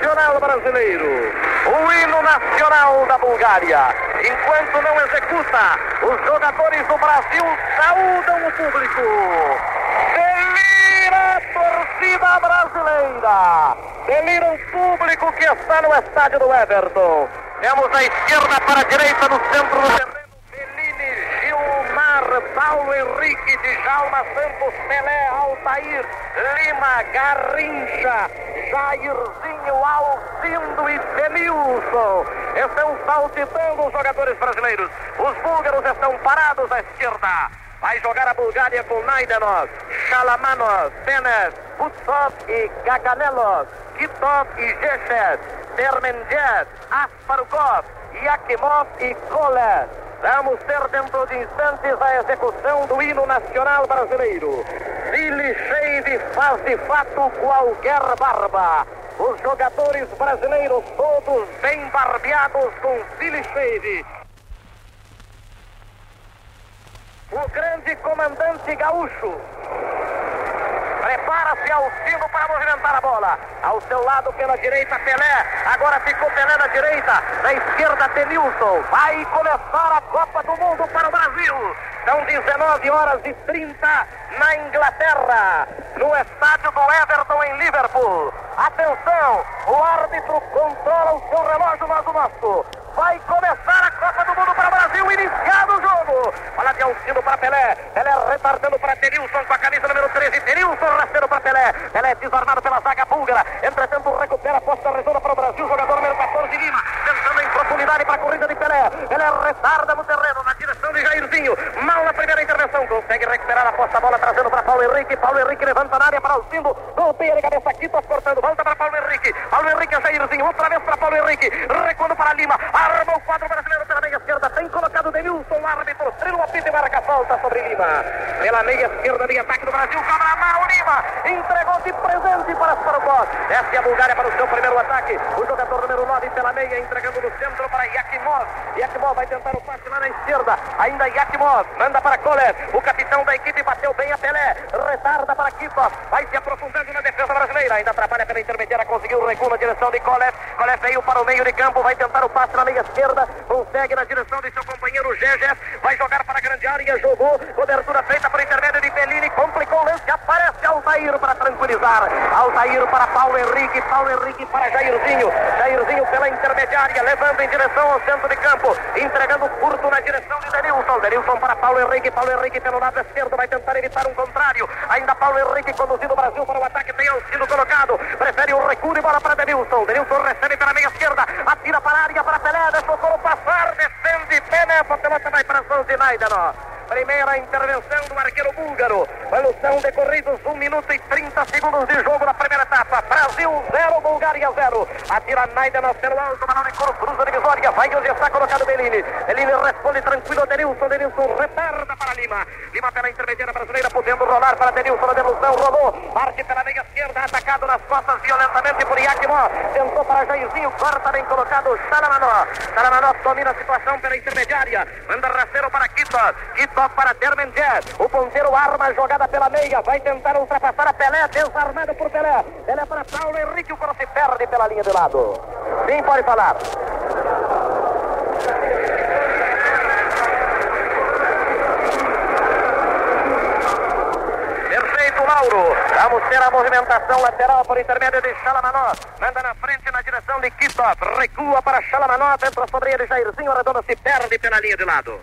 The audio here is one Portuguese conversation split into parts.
nacional brasileiro, o hino nacional da Bulgária. Enquanto não executa, os jogadores do Brasil saúdam o público. Delira a torcida brasileira. Delira o público que está no estádio do Everton. Temos a esquerda para a direita no centro do terreno. Bellini, Gilmar, Paulo Henrique, Djalma Santos, Pelé, Altair, Lima, Garrincha, Jairzinho, Alcindo e Denilson. Estão saltitando os jogadores brasileiros. Os búlgaros estão parados à esquerda. Vai jogar a Bulgária com Naidenov, Chalamanos, Benes, Butsov e Gaganelos, Kitov e Jeshet, Termendjev, Asparukov, Yakimov e Kolev. Vamos ter dentro de instantes a execução do hino nacional brasileiro. Billy Shade faz de fato qualquer barba. Os jogadores brasileiros todos bem barbeados com Billy Shade. O grande comandante gaúcho Prepara-se ao sino para movimentar a bola. Ao seu lado, pela direita, Pelé. Agora ficou Pelé na direita. Na esquerda, Denilson. Vai começar a Copa do Mundo para o Brasil. São 19 horas e 30 na Inglaterra. No estádio do Everton, em Liverpool. Atenção, o árbitro controla o seu relógio, mas o nosso. Vai começar a Copa do Mundo para o Brasil. Iniciado o jogo. Olha Alcino para Pelé. Pelé retardando para Denilson com a camisa número 13. Denilson rasteiro para Pelé. Pelé desarmado pela zaga búlgara. Entretanto, recupera a posta redonda para o Brasil. Jogador número 14, Lima. Profundidade para a corrida de Pelé. Pelé retarda no terreno, na direção de Jairzinho. Mal na primeira intervenção. Consegue recuperar a posta bola, trazendo para Paulo Henrique. Paulo Henrique levanta na área para Alcindo. Golpeia de cabeça aqui, cortando. Volta para Paulo Henrique. Paulo Henrique a Jairzinho. Outra vez para Paulo Henrique. Recuando para Lima. Arma o quadro brasileiro pela meia esquerda. Tem colocado o Denilson, o árbitro. Trilha o apito e marca falta sobre Lima. Pela meia esquerda de ataque do Brasil. Cobra mal Lima. Entregou de presente para Sparokov. Desce a Bulgária para o seu primeiro ataque. O jogador número 9 pela meia, entregando no centro para Yakimov. Yakimov vai tentar o passe lá na esquerda. Ainda Yakimov. Manda para Kolev. O capitão da equipe bateu bem a Pelé. Retarda para Kitov. Vai se aprofundando na defesa brasileira. Ainda atrapalha pela intermediária. Conseguiu o recuo na direção de Kolev. Kolev veio para o meio de campo. Vai tentar o passe na meia esquerda. Consegue na direção de seu companheiro Geges. Vai jogar para a grande área. Jogou. Cobertura feita por intermédio de Bellini. Complicou o lance. Aparece Altair para tranquilizar. Altair para Paulo Henrique. Paulo Henrique para Jairzinho. Jairzinho pela intermediária. Levando em direção ao centro de campo. Entregando curto na direção de Denilson. Denilson para Paulo Henrique. Paulo Henrique pelo lado esquerdo. Vai tentar evitar um contrário. Ainda Paulo Henrique conduzindo o Brasil para o ataque. Tem Alcino colocado. Prefere o recuo e bola para Denilson. Denilson recebe pela meia esquerda. Atira para a área para Pelé. Deixou o passar. Defende. A pelota vai para de Naidenov. Primeira intervenção do arqueiro búlgaro. Quando são decorridos 1 minuto e 30 segundos de jogo na primeira etapa. Brasil 0, Bulgária 0. Atira Naidenov pelo alto, balão de coro, cruza divisória. Vai onde está colocado Bellini. Bellini responde tranquilo. Denilson, Denilson retarda para Lima. Lima pela intermediária brasileira, podendo rolar para Denilson. A devolução rolou. Parte pela meia esquerda, atacado nas costas violentamente por Yakimov. Tentou para Jairzinho, corta bem colocado Salamanó. Salamanó domina a situação pela intermediária. Manda rasteiro para Kitov. Kitov para Termendier. O ponteiro arma a jogada pela meia. Vai tentar ultrapassar a Pelé. Desarmado por Pelé. Pelé para Paulo Henrique. O coro se perde pela linha de lado. Sim, pode falar. Mauro. Vamos ter a movimentação lateral por intermédio de Chalamanó. Manda na frente na direção de Kitov. Recua para Chalamanó. Entra sobre ele Jairzinho. Redondo se perde pela linha de lado.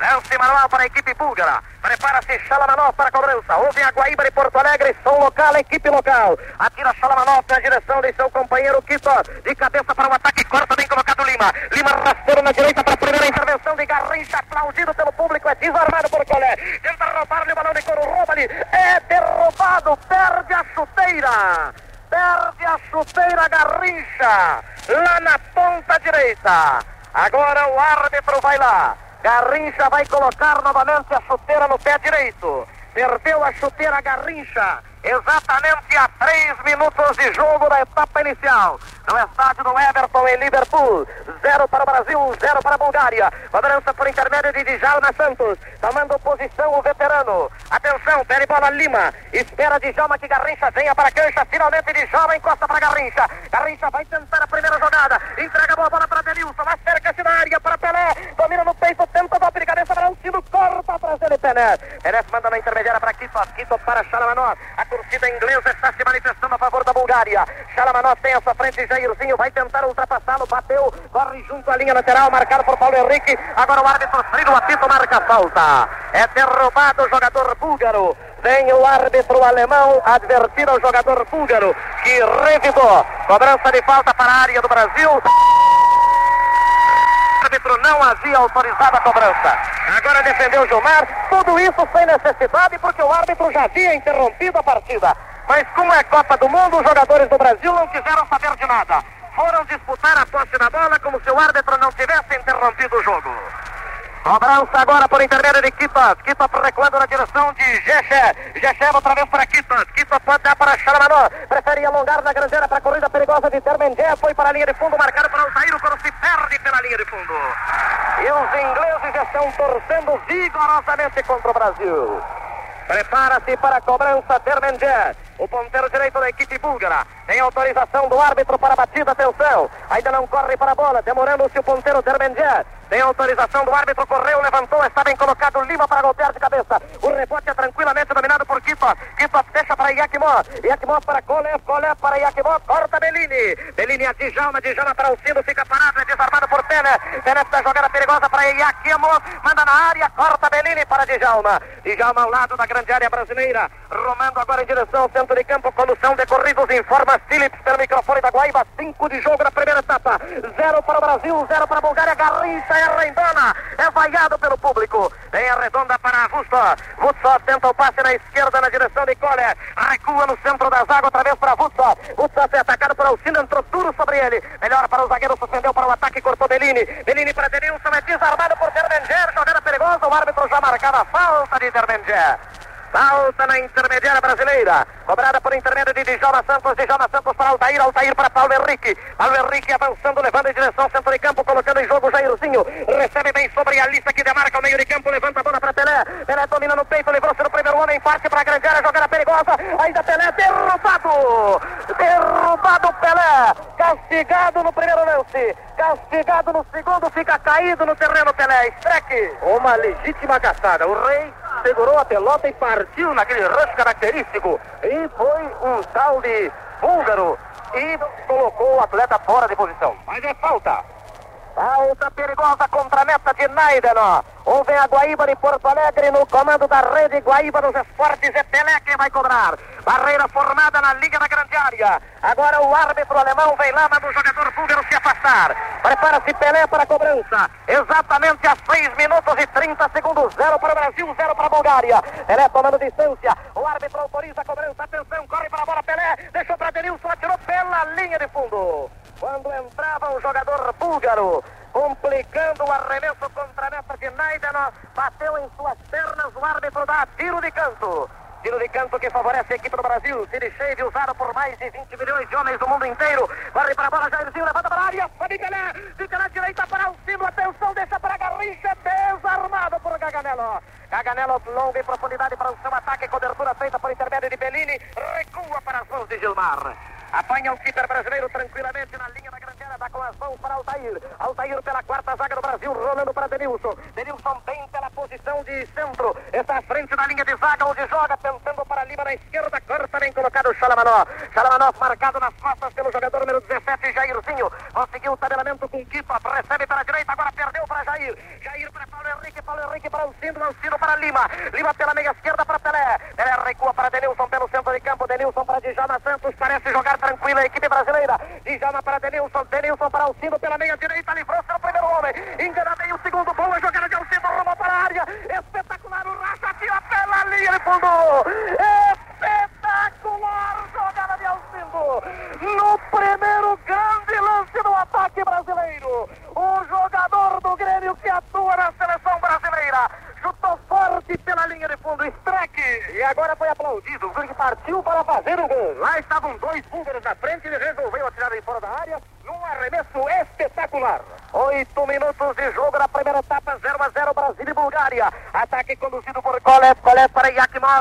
Lance manual para a equipe búlgara. Prepara-se Chalamanov para a cobrança. Houve a Guaíba de Porto Alegre. Som local, equipe local. Atira Chalamanov na direção de seu companheiro Quito. De cabeça para o ataque. Corta bem colocado Lima. Lima rasteiro na direita para a primeira intervenção de Garrincha. Aplaudido pelo público. É desarmado por Colé. Tenta roubar-lhe o balão de couro. Rouba-lhe. É derrubado. Perde a chuteira. Perde a chuteira Garrincha. Lá na ponta direita. Agora o árbitro vai lá. Garrincha vai colocar novamente a chuteira no pé direito. Perdeu a chuteira Garrincha exatamente a três minutos de jogo da etapa inicial. No estádio do Everton em Liverpool. Zero para o Brasil, zero para a Bulgária. Cobrança por intermédio de Djalma Santos. Tomando posição o veterano. Atenção, pede bola Lima. Espera Djalma que Garrincha venha para a cancha. Finalmente Djalma encosta para Garrincha. Garrincha vai tentar a primeira jogada. Entrega a bola para Denilson. Acerca-se na área para Pelé. Domina no peito, tenta golpe de cabeça para Antino. Corta atrás dele Pelé. Pelé manda na intermediária para Kito. Kito para Chalamanov. A torcida inglesa está se manifestando a favor da Bulgária. Chalamanov tem sua frente, Jairzinho vai tentar ultrapassá-lo, bateu, corre junto à linha lateral, marcado por Paulo Henrique. Agora o árbitro Frino apito marca falta. É derrubado o jogador búlgaro. Vem o árbitro alemão advertir ao jogador búlgaro que revidou. Cobrança de falta para a área do Brasil árbitro não havia autorizado a cobrança. Agora defendeu Gilmar, tudo isso sem necessidade, porque o árbitro já havia interrompido a partida. Mas como é Copa do Mundo, os jogadores do Brasil não quiseram saber de nada. Foram disputar a posse da bola como se o árbitro não tivesse interrompido o jogo. Cobrança agora por intermédio de Kitos. Kitos recuando na direção de Geché. Geché outra vez para Kitos. Kitos pode dar para Charamanó. Prefere alongar na grandeira para a corrida perigosa de Termendé. Foi para a linha de fundo, marcado para. O Coro se perde pela linha de fundo. E os ingleses estão torcendo vigorosamente contra o Brasil. Prepara-se para a cobrança Termendé. O ponteiro direito da equipe búlgara. Tem autorização do árbitro para a batida. Atenção. Ainda não corre para a bola. Demorando-se o ponteiro Termendé. Tem autorização do árbitro, correu, levantou, está bem colocado Lima para golpear de cabeça. O rebote é tranquilamente dominado por Kitos. Kitos deixa para Yakimov. Yakimov para Kolev, Kolev para Yakimov. Corta Bellini. Bellini a Djalma, Djalma para o Cindo, fica parado, é desarmado por Pena. Pena está jogada perigosa para Yakimov. Manda na área, corta Bellini para Djalma. Djalma ao lado da grande área brasileira. Romando agora em direção ao centro de campo. Condução decorridos, informa Phillips pelo microfone da Guaíba. Cinco de jogo na primeira etapa. Zero para o Brasil, zero para a Bulgária. Garrincha é Rendona, é vaiado pelo público. Tem a redonda para Vusto. Vusto tenta o passe na esquerda na direção de Kohler. Recua no centro da zaga, outra vez para Vusto. Vusto é atacado por Alcino, entrou duro sobre ele. Melhor para o zagueiro, suspendeu para o ataque, cortou Bellini. Bellini para Denilson, é desarmado por Termenger. Jogada perigosa, o árbitro já marcava a falta de Termenger. Falta na intermediária brasileira. Cobrada por intermédio de Djalma Santos. Djalma Santos para Altair. Altair para Paulo Henrique. Paulo Henrique avançando, levando em direção ao centro de campo, colocando em jogo o Jairzinho. Recebe bem sobre a lista que demarca o meio de campo. Levanta a bola para Pelé. Pelé domina no peito, livrou-se no primeiro homem. Parte para a grande área, jogada perigosa. Ainda Pelé derrubado. Derrubado Pelé. Castigado no primeiro lance. Castigado no segundo. Fica caído no terreno Pelé. Streck. Uma legítima caçada. O rei segurou a pelota e partiu naquele rush característico. E foi um tal de búlgaro e colocou o atleta fora de posição. Mas é falta. Falta perigosa contra a meta de Naideno. Houve a Guaíba de Porto Alegre no comando da rede Guaíba dos Esportes. É Pelé quem vai cobrar. Barreira formada na linha da grande área. Agora o árbitro alemão vem lá, manda o jogador búlgaro se afastar. Prepara-se Pelé para a cobrança. Exatamente a 6 minutos e 30 segundos. Zero para o Brasil, zero para a Bulgária. Pelé tomando distância. O árbitro autoriza a cobrança. Atenção, corre para a bola Pelé. Deixou para Denilson, atirou pela linha de fundo quando entrava um jogador búlgaro, complicando o arremesso contra a meta de Naideno, bateu em suas pernas, o árbitro dá tiro de canto. Tiro de canto que favorece a equipe do Brasil. Siricheide usado por mais de 20 milhões de homens do mundo inteiro. Corre para a bola, Jairzinho, levanta para a área. Pelé. Fica na direita para o símbolo. Atenção, deixa para Garrincha. Desarmado por Gaganello. Gaganello longa em profundidade para o seu ataque. Cobertura feita por intermédio de Bellini. Recua para as mãos de Gilmar. Apanha o keeper brasileiro tranquilamente na linha da grande dá com as mãos para Altair. Altair pela quarta zaga do Brasil, rolando para Denilson. Denilson bem pela posição de centro. Está à frente da linha de zaga, onde joga, tentando para Lima na esquerda. Corta bem colocado o Chalamanó. Chalamanó marcado nas costas pelo jogador número 17, Jairzinho. Conseguiu o tabelamento com Kipa. Recebe para a direita, agora perdeu para Jair. Jair para Paulo Henrique, Paulo Henrique para o Alcindo, Alcindo para Lima. Lima pela meia esquerda para Pelé. Pelé recua para Denilson pelo centro de campo. Denilson para Djalma Santos. Parece jogar tranquila a equipe brasileira. Djalma para Denilson. Denilson Denilson para Alcindo pela meia direita, livrou-se o primeiro homem. Engana bem o segundo, boa jogada de Alcindo, rumo para a área. Espetacular o Racha, tira pela linha, ele fundou. Espetacular jogada de Alcindo. No primeiro grande lance do ataque brasileiro. O jogador do Grêmio que atua na seleção brasileira. Chutou forte pela linha de fundo, strike. E agora foi aplaudido. O Grêmio partiu para fazer o gol. Lá estavam dois fundos.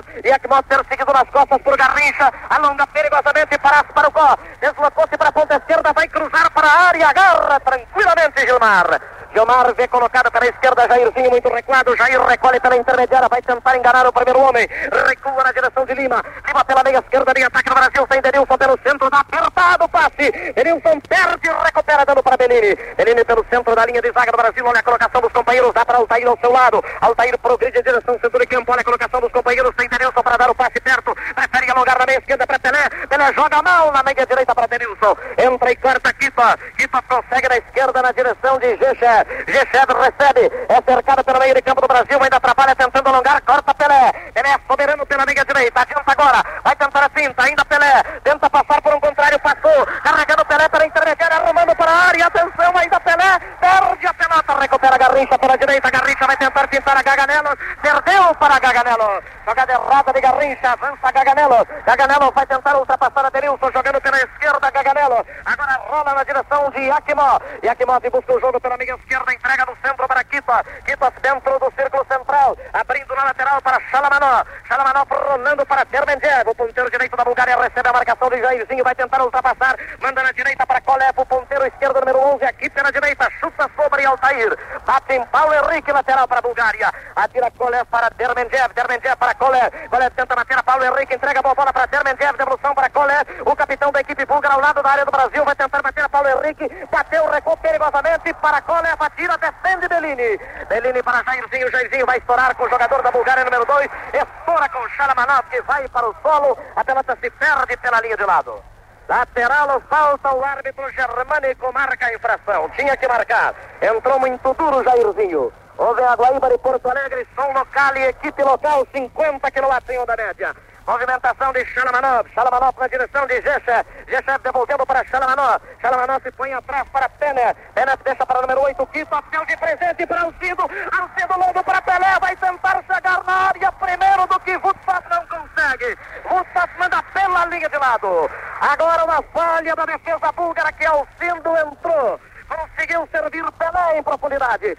Para Yakimov. Yakimov perseguido nas costas por Garrincha. Alonga perigosamente para Asparocó. Deslocou-se para a ponta esquerda, vai cruzar para a área. Agarra tranquilamente Gilmar. Gilmar vê colocado pela esquerda, Jairzinho muito recuado. Jair recolhe pela intermediária, vai tentar enganar o primeiro homem. Recua na direção de Lima. Lima pela meia esquerda, de ataque no Brasil, sem Denilson pelo centro, dá apertado o passe. Denilson perde e recupera, dando para Benini. Benini pelo centro da linha de zaga do Brasil, olha a colocação dos companheiros, dá para Altair ao seu lado. Altair progride em direção centro de campo, olha a colocação dos companheiros, Denilson para dar o passe perto. Prefere alongar na meia esquerda para Pelé. Pelé joga mal na meia direita para Denilson. Entra e corta Kipa. Kipa consegue na esquerda na direção de Geché. Geché recebe, é cercado pelo meio de campo do Brasil, ainda trabalha tentando alongar, corta Pelé. Pelé é soberano pela meia direita, adianta agora, vai tentar a finta, ainda Pelé, tenta passar por um contrário, passou, carregando Pelé pela intermediária, arrumando para área, atenção, ainda Pelé, perde a pelota, recupera Garrincha pela direita, Garrincha vai tentar pintar a Gaganello, perdeu para Gaganello, jogada errada de Garrincha, avança Gaganello, Gaganello vai tentar ultrapassar a Denilson, jogando pela esquerda, Gaganello, agora rola na direção de Yakimov, Yakimov busca o jogo pela meia esquerda, entrega no centro para Kita, Kita dentro do círculo central, abrindo na lateral para Chalamanó, Chalamanó rolando para Termendiev, o ponteiro direito da Bulgária recebe a marcação de Jairzinho, vai tentar ultrapassar, manda na direita para Kolev, o ponteiro esquerdo número 11, aqui pela direita, chuta sobre Altair, bate em Lateral para a Bulgária, atira Kolev para Dermendiev, Dermendiev para Kolev, Kolev tenta bater a Paulo Henrique, entrega a bola para Dermendiev, devolução para Kolev, o capitão da equipe búlgara ao lado da área do Brasil, vai tentar bater a Paulo Henrique, bateu, recuou perigosamente para Kolev, atira, defende Bellini, Bellini para Jairzinho, Jairzinho vai estourar com o jogador da Bulgária número 2, estoura com Chalamanov que vai para o solo, a pelota se perde pela linha de lado. Lateral, falta o árbitro germânico, marca a infração. Tinha que marcar. Entrou muito duro Jairzinho. Houve a Guaíba de Porto Alegre, som local e equipe local, 50 kW em onda média. Movimentação de Chalamanov. Chalamanov na direção de Gecha. Gecha devolvendo para Chalamanov. Chalamanov se põe atrás para Pené. Pené deixa para o número 8. Quito, apel de presente para Alcido. Alcido longo para Pelé. Vai tentar chegar na área primeiro do que Vutsas não consegue. Vutsas manda pela linha de lado. Agora uma falha da defesa búlgara que Alcindo entrou conseguiu servir Pelé em profundidade.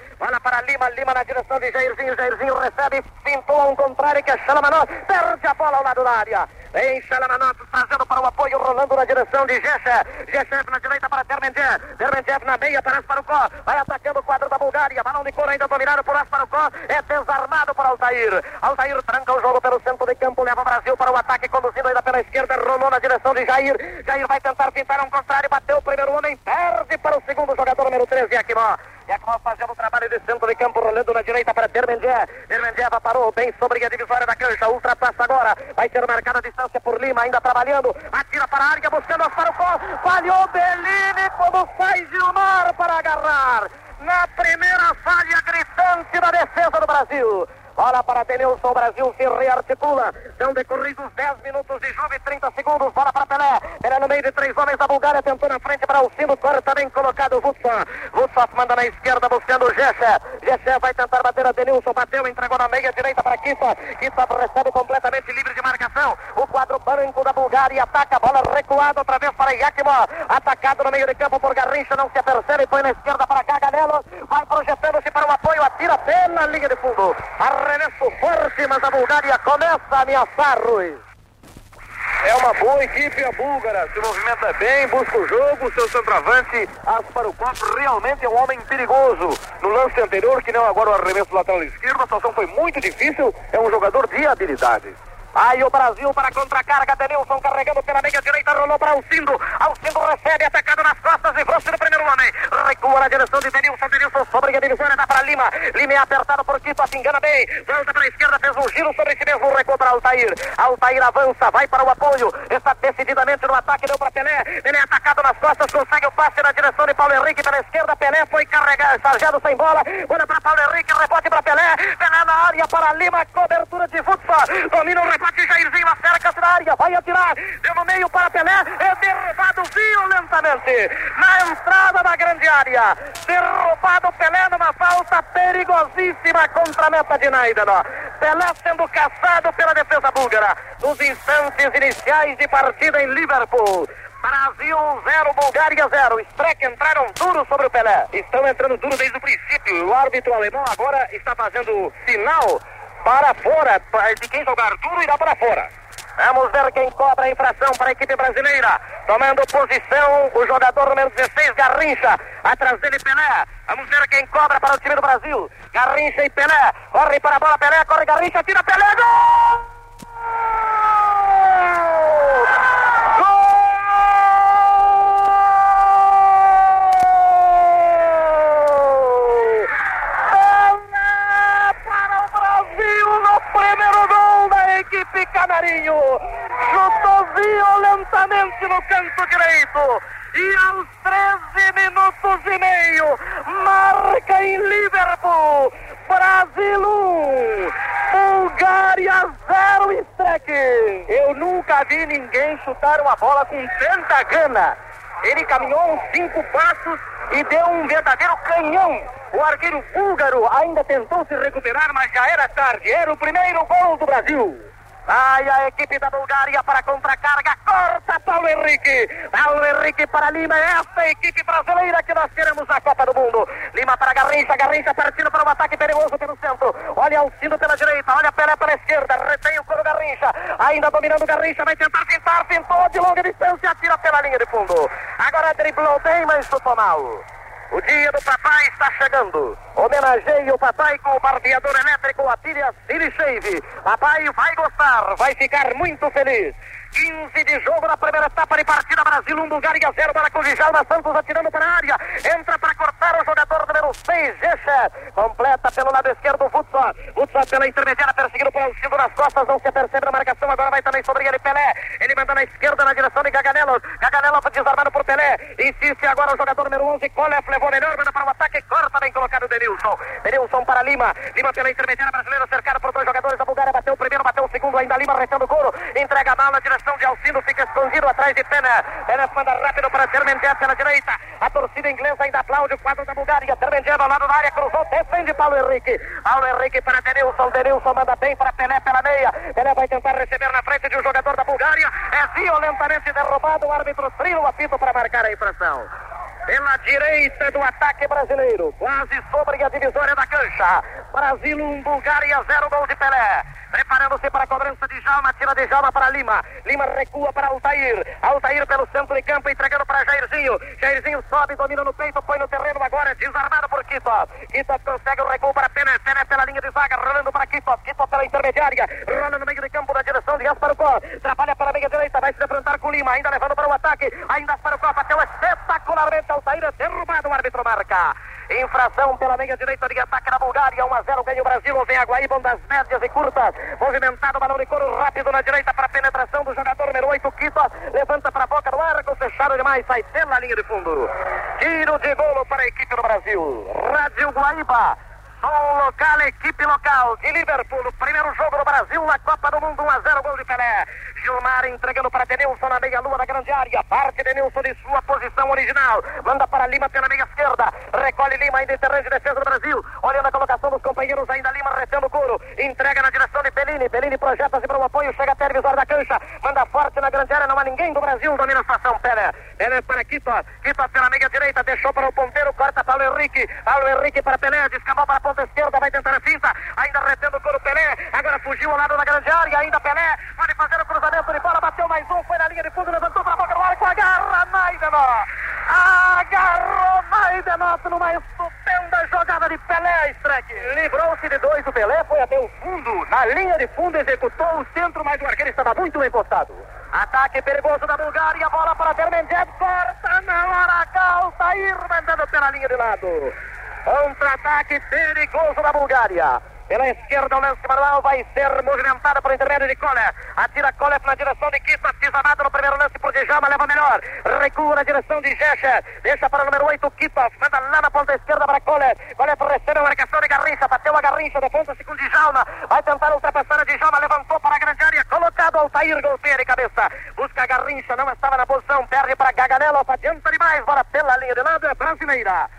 9, Jairzinho, Jairzinho recebe, pintou um contrário que é Xalamanó, perde a bola ao lado da área. Vem Xalamanó fazendo para o apoio, rolando na direção de Jecha. Jecha na direita para Dermendé. Dermendé na meia, aparece para o Có. Vai atacando o quadro da Bulgária. Balão de couro ainda dominado por Asparocó. É desarmado para Altair. Altair tranca o jogo pelo centro de campo, leva o Brasil para o ataque conduzido ainda pela esquerda, rolou na direção de Jair. Jair vai tentar pintar um contrário, bateu o primeiro homem, perde para o segundo jogador número 13, Yakimó. Yakimó fazendo o trabalho de centro de campo, rolando na direita para Dermendier. Dermendier parou bem sobre a divisória da cancha, ultrapassa agora. Vai ser marcada a distância por Lima, ainda trabalhando. Atira para a área, buscando para o gol. Falhou Bellini, como sai Gilmar para agarrar. Na primeira falha gritante da defesa do Brasil. Bola para Denilson, Brasil se rearticula. São decorridos 10 minutos de jogo e 30 segundos. Bola para Pelé. Pelé no meio de três homens da Bulgária, tentou na frente para o sino. Corta bem colocado o Vutsan. Vutsan manda na esquerda buscando o Gecha. Gecha vai tentar bater a Denilson. Bateu, entregou na meia direita para Kita. Kita recebe completamente livre de marcação. O quadro branco da Bulgária ataca. Bola recuada outra vez para Yakimov. Atacado no meio de campo por Garrincha. Não se apercebe. Põe na esquerda para Gaganello. Vai projetando-se para o apoio. Atira pela linha de fundo. Arremesso forte, mas a Bulgária começa a ameaçar, Ruiz. É uma boa equipe a búlgara, se movimenta bem, busca o jogo, seu centroavante Asparukov realmente é um homem perigoso. No lance anterior, que não agora o arremesso lateral esquerdo, a situação foi muito difícil, é um jogador de habilidade. Aí o Brasil para contra-carga, Denilson carregando pela meia direita, rolou para Alcindo. Alcindo recebe, atacado nas costas e fosse do primeiro homem. Recua na direção de Denilson, Denilson sobre a divisória, dá para Lima. Lima é apertado por Quito, se engana bem. Volta para a esquerda, fez um giro sobre si mesmo, recua para Altair. Altair avança, vai para o apoio, está decididamente no ataque, deu para Pelé. Pelé atacado nas costas, consegue o passe na direção de Paulo Henrique pela esquerda. Pelé foi carregado, sarjado sem bola. Bola para Paulo Henrique, rebote para Pelé. Pelé na área para Lima, cobertura de futsal. Domina o rebote. Jairzinho acerca-se na área, vai atirar, deu no meio para Pelé, é derrubado violentamente na entrada da grande área. Derrubado Pelé numa falta perigosíssima contra a meta de Naidano. Pelé sendo caçado pela defesa búlgara nos instantes iniciais de partida em Liverpool. Brasil 0, Bulgária 0. Streck entraram duro sobre o Pelé. Estão entrando duro desde o princípio. O árbitro alemão agora está fazendo sinal para fora. De quem jogar duro irá para fora. Vamos ver quem cobra a infração para a equipe brasileira. Tomando posição o jogador número 16, Garrincha. Atrás dele, Pelé. Vamos ver quem cobra para o time do Brasil. Garrincha e Pelé. Corre para a bola, Pelé. Corre Garrincha, tira Pelé. Gol! Canarinho. Chutou violentamente no canto direito. E aos 13 minutos e meio, marca em Liverpool. Brasil 1, Bulgária 0 Streck. Eu nunca vi ninguém chutar uma bola com tanta gana. Ele caminhou uns cinco passos e deu um verdadeiro canhão. O arqueiro búlgaro ainda tentou se recuperar, mas já era tarde. Era o primeiro gol do Brasil. Vai a equipe da Bulgária para contra-carga. Corta Paulo Henrique. Paulo Henrique para Lima. Essa é a equipe brasileira que nós queremos na Copa do Mundo. Lima para Garrincha. Garrincha partindo para um ataque perigoso pelo centro. Olha Alcindo pela direita. Olha Pelé pela esquerda. Retém o coro Garrincha. Ainda dominando Garrincha. Vai tentar pintar. Pintou de longa distância. Atira pela linha de fundo. Agora driblou bem, mas chutou mal. O dia do papai está chegando. Homenageie o papai com o barbeador elétrico Atilha City Shave. Papai vai gostar, vai ficar muito feliz. 15 de jogo na primeira etapa de partida. Brasil 1, um, Bulgária 0 para com Djalma Santos atirando para a área. Entra para cortar o jogador número 6, Gecha. Completa pelo lado esquerdo o Futsal. Futsal pela intermediária, perseguido por Alcindo nas costas. Não se percebe a marcação. Agora vai também sobre ele Pelé. Ele manda na esquerda na direção de Gaganello. Gaganello desarmado por Pelé. Insiste agora o jogador número 11, Colef. Levou melhor, manda para o ataque. Corta bem colocado o Denilson. Denilson para Lima. Lima pela intermediária brasileira, cercado por dois jogadores da Bulgária. Bateu o primeiro, bateu o segundo. Ainda Lima retendo o couro. Entrega a bala na direção de Alcino, fica escondido atrás de Pena. Pena manda rápido para Sermendier pela direita. A torcida inglesa ainda aplaude o quadro da Bulgária. Sermendier ao lado da área, cruzou, defende Paulo Henrique. Paulo Henrique para Denilson. Denilson manda bem para Pelé pela meia. Pelé vai tentar receber na frente de um jogador da Bulgária. É violentamente derrubado. O árbitro trilha o apito para marcar a infração pela direita do ataque brasileiro, quase sobre a divisória da cancha. Brasil 1, um, Bulgária 0, gol de Pelé. Preparando-se para a cobrança de Jalma, tira de Jalma para Lima. Lima recua para Altair. Altair pelo centro de campo, entregando para Jairzinho. Jairzinho sobe, domina no peito, põe no terreno agora, desarmado por Quito. Quito consegue o recuo para Pené. Pené pela linha de zaga, rolando para Quito. Quito pela intermediária, rola no meio de campo na direção de Gasparucó. Trabalha para a meia direita, vai se defrontar com Lima, ainda levando para o ataque. Ainda Gasparucó bateu espetacularmente Altair, é derrubado, o árbitro marca. Infração pela meia direita de ataque na Bulgária. 1 a 0 ganha o Brasil. Vem a Guaíba das médias e curtas. Movimentado, balão de couro rápido na direita para penetração do jogador número 8, Quito. Levanta para a boca do arco, fechado demais, sai pela linha de fundo. Tiro de golo para a equipe do Brasil. Rádio Guaíba. Som local, equipe local de Liverpool. Primeiro jogo do Brasil na Copa do Mundo. 1 a 0 gol de Pelé. Gilmar entregando para Denilson na meia-lua da grande área. Parte Denilson de sua posição original. Manda para Lima pela meia esquerda. Recolhe Lima ainda em terreno de defesa do Brasil. Olhando a colocação dos companheiros, ainda Lima retendo o couro. Entrega na direção de Bellini. Bellini projeta-se para o apoio. Chega até a da cancha. Manda forte na grande área. Não há ninguém do Brasil. Domina a situação. Pelé. Pelé para Quito. Quito pela meia direita. Deixou para o ponteiro. Henrique. Paulo Henrique para Pelé. Descamou para a ponta esquerda. Vai tentar a finta. Ainda retendo o couro Pelé. Agora fugiu ao lado da grande área. Ainda Pelé. Pode fazer o cruzamento de bola. Bateu mais um. Foi na linha de fundo. Levantou para a boca do arco. Agarra Maidenó. Agarrou Maidenó numa estupenda jogada de Pelé, Streck. Livrou-se de dois. O Pelé foi até o fundo. Na linha de fundo executou o centro, mas o arqueiro estava muito bem postado. Ataque perigoso da Bulgária. Bola para Termenjev. Corta na hora. Calça. Ir mandando pela linha de lado. Contra-ataque perigoso da Bulgária. Pela esquerda, o lance manual vai ser movimentado por intermédio de Kohler. Atira Kohler na direção de Kista, desamado no primeiro lance por Djalma, leva melhor. Recua na direção de Jecha. Deixa para o número 8, Kitos. Manda lá na ponta esquerda para Kohler. Kohler recebe a marcação de Garrincha. Bateu a Garrincha, de ponta segundo Djalma. Vai tentar ultrapassar a Djalma. Levantou para a grande área. Colocado Altair, golpeia de cabeça. Busca a Garrincha, não estava na posição. Perde para Gaganello. Adianta demais. Bora pela linha de lado. É brasileira.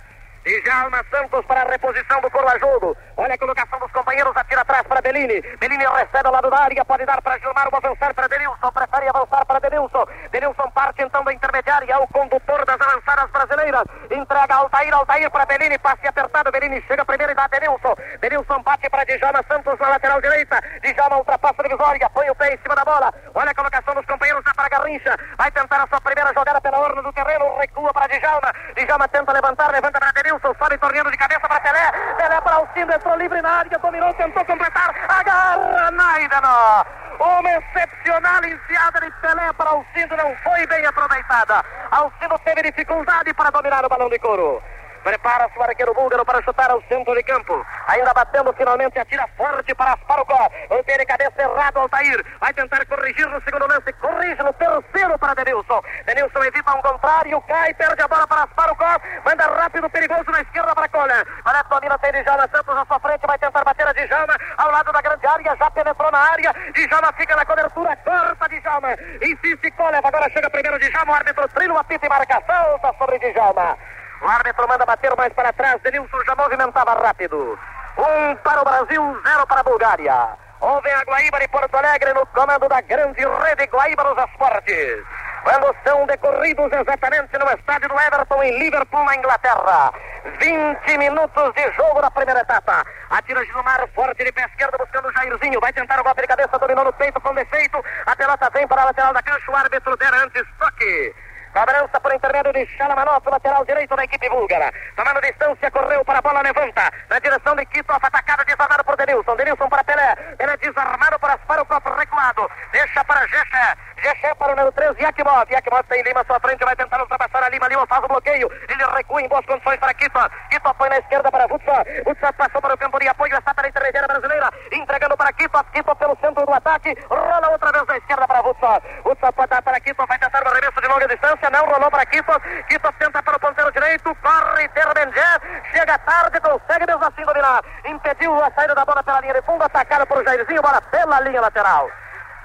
Djalma Santos para a reposição do coro a jogo. Olha a colocação dos companheiros, atira atrás para Bellini. Bellini recebe ao lado da área, pode dar para Gilmar, ou avançar para Denilson, prefere avançar para Denilson. Denilson parte então da intermediária, é o condutor das avançadas brasileiras. Entrega Altair, Altair para Bellini, passe apertado, Bellini chega primeiro e dá Denilson. Denilson bate para Djalma Santos na lateral direita. Djalma ultrapassa a divisória, põe o pé em cima da bola. Olha a colocação dos companheiros, dá para Garrincha. Vai tentar a sua primeira jogada pela orla do terreno, recua para Djalma. Djalma tenta levantar, levanta para Denilson, sobe torneando de cabeça para Pelé. Pelé para Alcindo, entrou livre na área, dominou, tentou completar. Agarra Naidano. Uma excepcional enfiada de Pelé para Alcindo não foi bem aproveitada. Alcindo teve dificuldade para dominar o balão de couro. Prepara-se o arqueiro búlgaro para chutar ao centro de campo. Ainda batendo finalmente, atira forte para Asparocó. Mantém de cabeça errado Altair. Vai tentar corrigir no segundo lance. Corrige no terceiro para Denilson. Denilson evita um contrário, cai, perde a bola para Asparocó. Manda rápido, perigoso na esquerda para Colha. Olha, domina tem Djalma Santos na sua frente. Vai tentar bater a Djalma ao lado da grande área. Já penetrou na área. Djalma fica na cobertura. Corta Djalma. Insiste Colha. Agora chega primeiro Djalma. O árbitro trilha o apito e marca falta sobre Djalma. O árbitro manda bater mais para trás. Denilson já movimentava rápido. Um para o Brasil, zero para a Bulgária. Houve a Guaíba de Porto Alegre no comando da grande rede Guaíba nos esportes. Quando são decorridos exatamente no estádio do Everton em Liverpool, na Inglaterra. 20 minutos de jogo na primeira etapa. Atira Gilmar forte de pé esquerdo buscando Jairzinho. Vai tentar o golpe de cabeça, dominou no peito com defeito. A pelota vem para a lateral da cancha. O árbitro der antes toque. Cobrança por intermédio de Chalamanov, lateral direito da equipe búlgara. Tomando distância, correu para a bola, levanta. Na direção de Kitov, atacada, desarmado por Denilson. Denilson para Pelé. Pelé desarmado para Asparo, recuado. Deixa para Geché. Geché para o número 13, Yakimov. Yakimov tem Lima à sua frente, vai tentar ultrapassar a Lima. Lima faz o bloqueio. Ele recua em boas condições para Kitov. Kitov foi na esquerda para Vutsa. Vutsa passou para o campo de apoio, está para a intermediária brasileira. Entregando para Kitov. Kitov pelo centro do ataque. Rola outra vez na esquerda para Vutsa. Vutsa pode dar para Kitov, vai tentar o arremesso de longa distância não rolou para Kitov. Kitov tenta para o ponteiro direito, corre Terbengé, chega tarde, consegue mesmo assim dominar. Impediu a saída da bola pela linha de fundo, atacada por Jairzinho, bola pela linha lateral.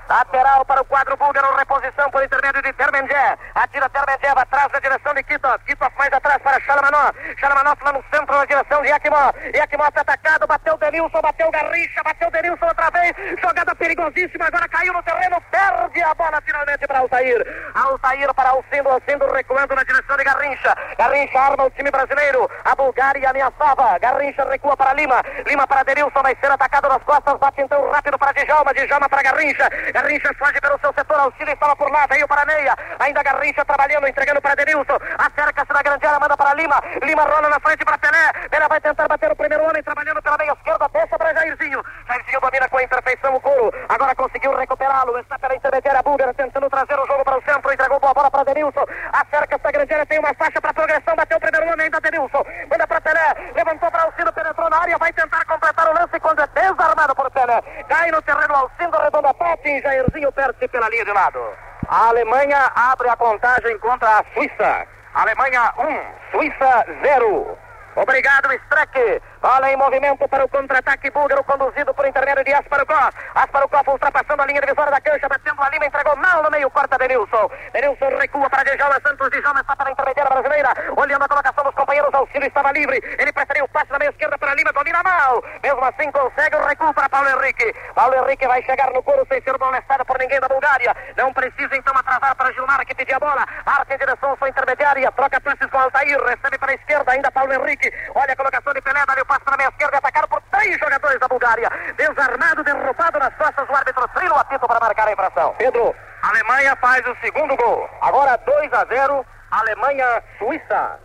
Lateral para o quadro búlgaro, reposição por intermédio de Termendé. Atira Termendé, atrás na direção de Kitov. Kitov mais atrás para Chalamanov. Chalamanov lá no centro na direção de Yakimov. Yakimov atacado, bateu Denilson, bateu Garrincha, bateu Denilson outra vez. Jogada perigosíssima, agora caiu no terreno, perde a bola finalmente para Altair. Altair para Alcindo, Alcindo recuando na direção de Garrincha. Garrincha arma o time brasileiro. A Bulgária ameaçava. Garrincha recua para Lima. Lima para Denilson, vai ser atacado nas costas. Bate então rápido para Djalma. Djalma para Garrincha. Garrincha foge pelo seu setor, Alcino estava por lá, veio para a meia, ainda Garrincha trabalhando, entregando para Denilson, acerca-se na grande área, manda para Lima, Lima rola na frente para Pelé, Pelé vai tentar bater o primeiro homem, trabalhando pela meia esquerda, deixa para Jairzinho, Jairzinho domina com a imperfeição o couro, agora conseguiu recuperá-lo, está pela intermediária búlgara, tentando trazer o jogo para o centro, entregou boa bola para Denilson, acerca-se na grande área, tem uma faixa para progressão, bateu o primeiro homem, ainda Denilson, manda para Pelé, levantou para Alcino, penetrou na área, vai tentar completar o lance quando é desarmado por Pelé, cai no terreno Alcindo, redonda Pati, Jairzinho perde pela linha de lado. A Alemanha abre a contagem contra a Suíça. Alemanha 1, Suíça 0. Obrigado, Streck. Bola em movimento para o contra-ataque búlgaro, conduzido por intermédio de Asparukov. Asparukov ultrapassando a linha divisória da cancha, batendo a Lima, entregou mal no meio, corta Denilson. Denilson recua para Djalma Santos. Djalma está para a intermediária brasileira, olhando a colocação dos companheiros. Auxílio estava livre. Ele preferiu o passe na meia esquerda para Lima, domina mal. Mesmo assim, consegue o recuo para Paulo Henrique. Paulo Henrique vai chegar no couro sem ser molestado por ninguém da Bulgária. Não precisa então atrasar para Gilmar, que pedia a bola. Arte em direção à sua intermediária, troca passes com Altair, recebe para a esquerda, ainda Paulo Henrique. Olha a colocação de Pelé, dá o passe na meia esquerda, atacado por três jogadores da Bulgária. Desarmado, derrubado nas costas, o árbitro trilha o apito para marcar a infração. Pedro, Alemanha faz o segundo gol. Agora 2 a 0, Alemanha-Suíça.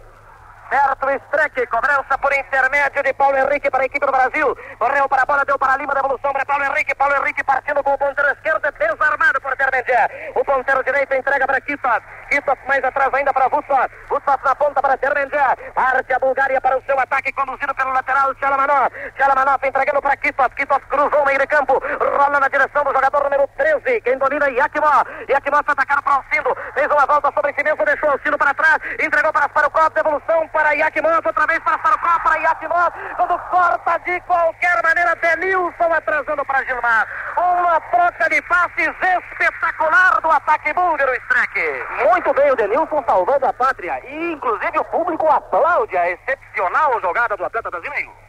Certo, Streck, cobrança por intermédio de Paulo Henrique para a equipe do Brasil. Correu para a bola, deu para Lima, devolução para Paulo Henrique. Paulo Henrique partindo com o ponteiro esquerdo, desarmado por Termendier. O ponteiro direito entrega para Kitov. Kitov mais atrás ainda para Vutsov. Vutsov na ponta para Termendier. Parte a Bulgária para o seu ataque, conduzido pelo lateral Chalamanov. Chalamanov entregando para Kitov. Kitov cruzou o meio de campo, rola na direção do jogador número 13. Quem domina é Yakimov. Yakimov para atacar para o Alcindo. Fez uma volta sobre si mesmo, deixou o Alcindo para trás. Entregou para Sparukov, devolução para Yakimov, outra vez para Sparukov, para Yakimov, quando corta de qualquer maneira, Denilson atrasando para Gilmar. Uma troca de passes espetacular do ataque búlgaro, Streck. Muito bem o Denilson salvando a pátria. E inclusive o público aplaude a excepcional jogada do atleta brasileiro.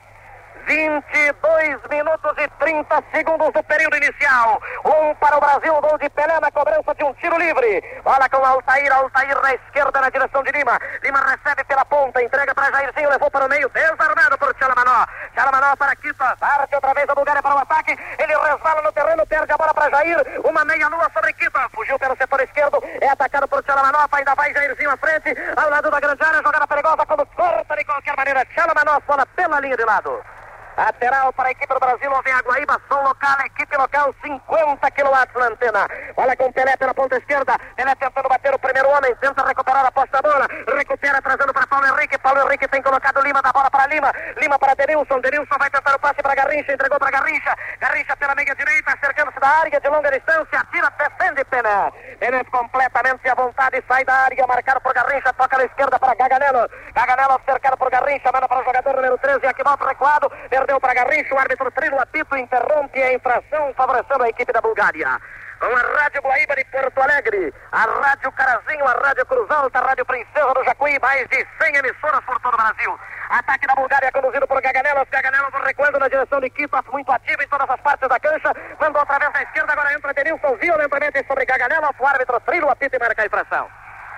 22 minutos e 30 segundos do período inicial. Um para o Brasil, gol de Pelé na cobrança de um tiro livre. Olha com Altair, Altair na esquerda na direção de Lima. Lima recebe pela ponta, entrega para Jairzinho, levou para o meio, desarmado por Tchalamanó. Tchalamanó para Kita, parte outra vez a Bulgária para o ataque. Ele resvala no terreno, perde a bola para Jair. Uma meia-lua sobre Kita, fugiu pelo setor esquerdo, é atacado por Tchalamanó, ainda vai Jairzinho à frente, ao lado da grande área, jogada perigosa, quando corta de qualquer maneira. Tchalamanó bola pela linha de lado. Lateral para a equipe do Brasil, vem a Guaíba, som local, equipe local, 50 kW na antena. Olha com Pelé pela ponta esquerda, Pelé tentando bater o primeiro homem, tenta recuperar a posta bola, recupera trazendo para Paulo Henrique, Paulo Henrique tem colocado Lima da bola para Lima, Lima para Denilson, Denilson vai tentar o passe para Garrincha, entregou para Garrincha, Garrincha pela meia direita, acercando-se da área de longa distância, atira, defende Pelé. Pelé completamente à vontade, sai da área, marcado por Garrincha, toca na esquerda para Gaganello, Gaganello cercado por Garrincha, manda para o jogador número 13, aqui volta recuado, perdeu para Garrincha, o árbitro trilha o apito, interrompe a infração, favorecendo a equipe da Bulgária. Com a Rádio Guaíba de Porto Alegre, a Rádio Carazinho, a Rádio Cruz Alta, a Rádio Princesa do Jacuí, mais de 100 emissoras por todo o Brasil. Ataque da Bulgária conduzido por Gaganelos, Gaganelos recuando na direção de Kitas, muito ativo em todas as partes da cancha, mandou vez à esquerda, agora entra Denilson violentamente sobre Gaganelos, o árbitro trilha o apito e marca a infração.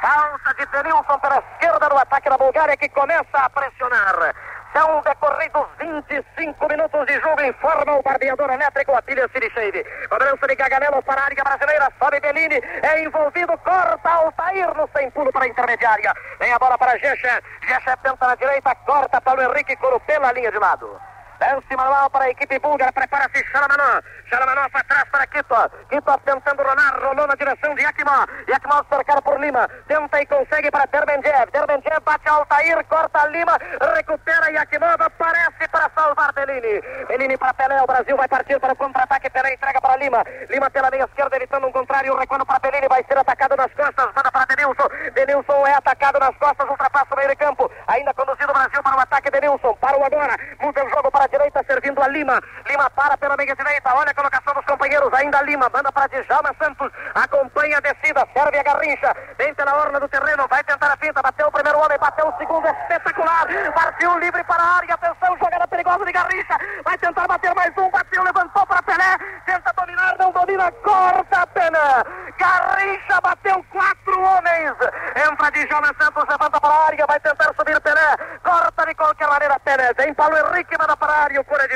Falta de Denilson pela esquerda no ataque da Bulgária que começa a pressionar. São decorridos 25 minutos de jogo. Informa o barbeador elétrico, Atília Siricheide. Cobrança de Gaganello para a área brasileira. Sobe Bellini. É envolvido. Corta Altair no sem pulo para a intermediária. Vem a bola para Gecha. Gecha tenta na direita. Corta Paulo Henrique Corupela, a linha de lado. Lance manual para a equipe búlgara. Prepara-se Xaramanó. Xaramanó para trás para Quito. Quito tentando rolar. Rolou na direção de Yakimó. Yakimó cercado por Lima. Tenta e consegue para Derbendjev. Derbendjev bate Altair. Corta Lima. Recupera Yakimó. Aparece para salvar Bellini. Bellini para Pelé. O Brasil vai partir para o contra-ataque. Pelé entrega para Lima. Lima pela meia esquerda evitando um contrário. Recuando para Bellini. Vai ser atacado nas costas. Manda para Denilson. Denilson é atacado nas costas. Ultrapassa o meio de campo. Ainda conduzido o Brasil para o ataque. Denilson. Parou agora. Muda o jogo para direita, servindo a Lima. Lima para pela meia direita. Olha a colocação dos companheiros. Ainda Lima. Manda para Djalma Santos. Acompanha a descida. Serve a Garrincha. Vem pela orla do terreno. Vai tentar a finta. Bateu o primeiro homem. Bateu o segundo. Espetacular. Partiu livre para a área. Atenção. Jogada perigosa de Garrincha. Vai tentar bater mais um. Bateu. Levantou para Pelé. Tenta dominar. Não domina. Corta a pena. Garrincha bateu quatro homens. Entra Djalma Santos. Levanta para a área. Vai tentar subir Pelé. Corta de qualquer maneira Pelé. Vem Paulo Henrique. Manda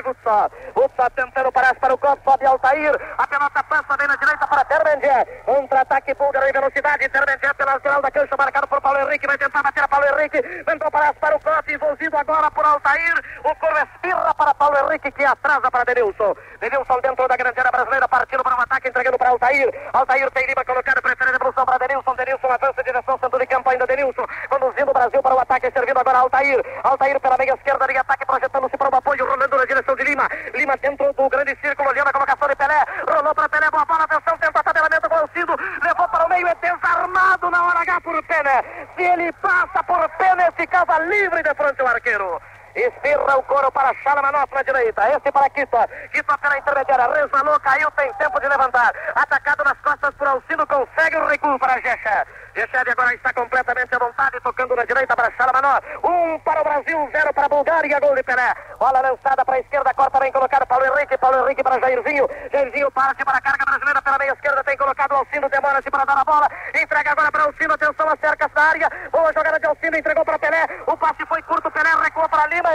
para a área. O cura de Vutsa. Vutsa tentando parar para o campo. Sobe Altair. A pelota passa bem na direita para Terbendia. Contra-ataque búlgaro em velocidade. Terbendia pela lateral da cancha. Marcado por Paulo Henrique. Vai tentar bater a Paulo Henrique. Mandou parar para o campo. Envolvido agora por Altair. O coro espirra para Paulo Henrique que atrasa para Denilson. Denilson dentro da grande área brasileira. Partindo para o ataque. Entregando para Altair. Altair tem Lima colocado. Prefere a devolução para Denilson. Denilson avança em direção centro de campo ainda. Denilson conduzindo o Brasil para o ataque. Servindo agora Altair. Altair pela meia esquerda de ataque. Projetando-se para o apoio. Rolando na direção de Lima. Lima dentro do grande círculo. Olhando a colocação de Pelé. Rolou para Pelé. Boa bola. Atenção. Tenta tabelamento com o Cido. Levou para o meio. É desarmado na hora H por Pena. Se ele passa por Pena, ficava livre de frente o arqueiro. Espirra o couro para Chalamanó para a direita. Esse para Quito. Quito pela intermediária. Resvalou, caiu, tem tempo de levantar. Atacado nas costas por Alcino, consegue o recuo para Gecha. Gecheve agora está completamente à vontade, tocando na direita para Chalamanó. Um para o Brasil, zero para a Bulgária. Gol de Pelé. Bola lançada para a esquerda, corta bem colocado Paulo Henrique. Paulo Henrique para Jairzinho. Jairzinho parte para a carga brasileira pela meia esquerda. Tem colocado o Alcino, demora-se para dar a bola. Entrega agora para Alcino. Atenção, acerca essa área. Boa jogada de Alcino, entregou para Pelé. O passe foi curto, Pelé recuou para Lima.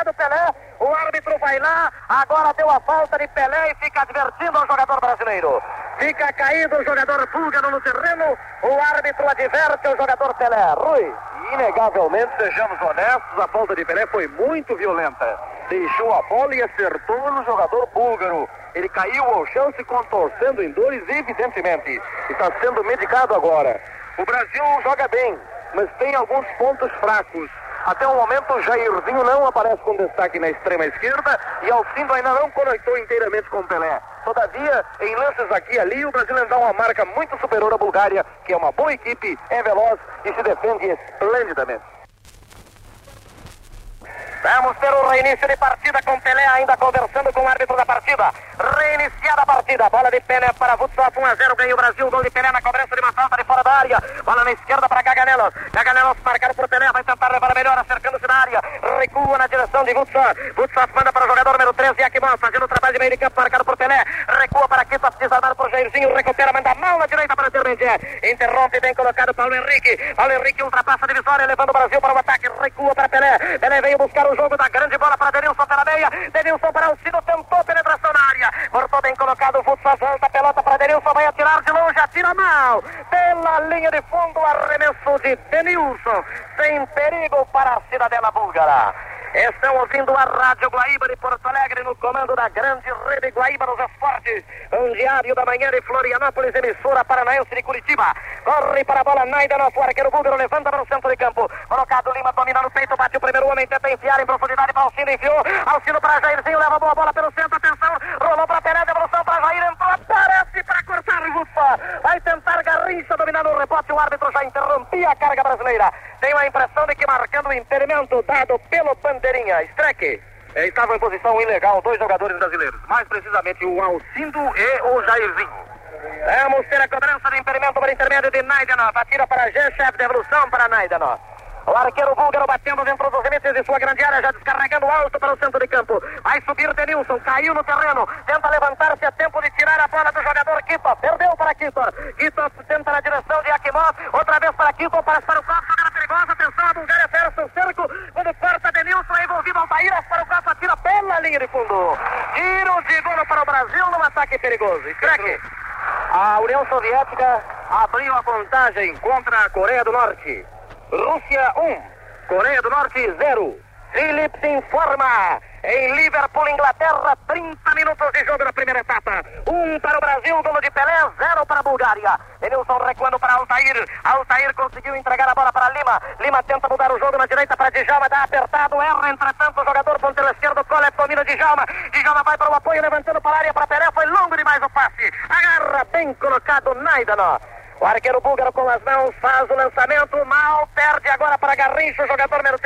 Derrubado Pelé. O árbitro vai lá. Agora deu a falta de Pelé e fica advertindo ao jogador brasileiro. Fica caído o jogador búlgaro no terreno. O árbitro adverte o jogador Pelé. Rui. Inegavelmente, sejamos honestos, a falta de Pelé foi muito violenta. Deixou a bola e acertou no jogador búlgaro. Ele caiu ao chão se contorcendo em dores, evidentemente. Está sendo medicado agora. O Brasil joga bem, mas tem alguns pontos fracos. Até o momento, Jairzinho não aparece com destaque na extrema esquerda e Alcindo ainda não conectou inteiramente com Pelé. Todavia, em lances aqui e ali, o Brasil dá uma marca muito superior à Bulgária, que é uma boa equipe, é veloz e se defende esplendidamente. Vamos ter o reinício de partida com Pelé ainda conversando com o árbitro da partida. Reiniciada a partida. Bola de Pelé para Vutsop. 1 a 0. Ganha o Brasil. Gol de Pelé na cobrança de uma falta de fora da área. Bola na esquerda para Gaganelos. Gaganelos marcado por Pelé. Vai tentar levar a melhor, acercando-se na área. Recua na direção de Vutsop. Vutsop manda para o jogador número 13, Yakimon. Fazendo o trabalho de meio de campo, marcado por Pelé. Recua para aqui, desarmado por Jairzinho. Recupera, manda mal na direita para Termendier. Interrompe, bem colocado Paulo Henrique. Paulo Henrique ultrapassa a divisória, levando o Brasil para o ataque. Recua para Pelé. Pelé veio buscar o jogo da grande bola para Denilson pela meia. Denilson para o Alcino, tentou penetração na área. Cortou bem colocado, Futsal volta a pelota para Denilson. Vai atirar de longe, atira mal. Pela linha de fundo, arremesso de Denilson. Sem perigo para a cidadela búlgara. Estão ouvindo a Rádio Guaíba de Porto Alegre no comando da grande rede Guaíba dos Esportes. Um diário da manhã de Florianópolis, emissora paranaense de Curitiba. Corre para a bola, Naida no arqueiro búlgaro, levanta para o centro de campo. Colocado Lima, domina no peito, bate o primeiro homem, tenta enfiar em profundidade para Alcino, enfiou. Alcino para Jairzinho, leva boa bola pelo centro, atenção. Rolou para Pelé, devolução para Jair, entrou, aparece para cortar o Rufa. Vai tentar Garrincha dominar o rebote, o árbitro já interrompia a carga brasileira. Tenho a impressão de que marcando o impedimento dado pelo Bandeirinha. Streck. Estavam em posição ilegal dois jogadores brasileiros, mais precisamente o Alcindo e o Jairzinho. Vamos ter a cobrança do impedimento por intermédio de Naidenov. Atira para G-Chef, devolução para Naidenov. O arqueiro búlgaro batendo dentro dos limites de sua grande área, já descarregando alto para o centro de campo. Vai subir Denilson, caiu no terreno, tenta levantar-se a tempo de tirar a bola do jogador Kito. Perdeu para Kito. Kito tenta na direção de Akimov, outra vez para Kito, para, para o copo, jogada perigosa. Atenção, a Bulgária fecha o cerco. Quando corta Denilson, é envolvido Altair, para o copo, atira pela linha de fundo. Tiro de gol para o Brasil no ataque perigoso. Crack. A União Soviética abriu a contagem contra a Coreia do Norte. Rússia 1, Coreia do Norte 0. Philips informa. Em Liverpool, Inglaterra, 30 minutos de jogo na primeira etapa. Um para o Brasil, gol de Pelé, zero para a Bulgária. Denilson recuando para Altair. Altair conseguiu entregar a bola para Lima. Lima tenta mudar o jogo na direita para Djalma, dá apertado, erra, entretanto, o jogador ponteiro esquerdo, Colep domina Djalma. Djalma vai para o apoio, levantando para a área para Pelé, foi longo demais o passe. Agarra, bem colocado, Naidano. O arqueiro búlgaro com as mãos faz o lançamento, mal perde agora para Garrincha, o jogador número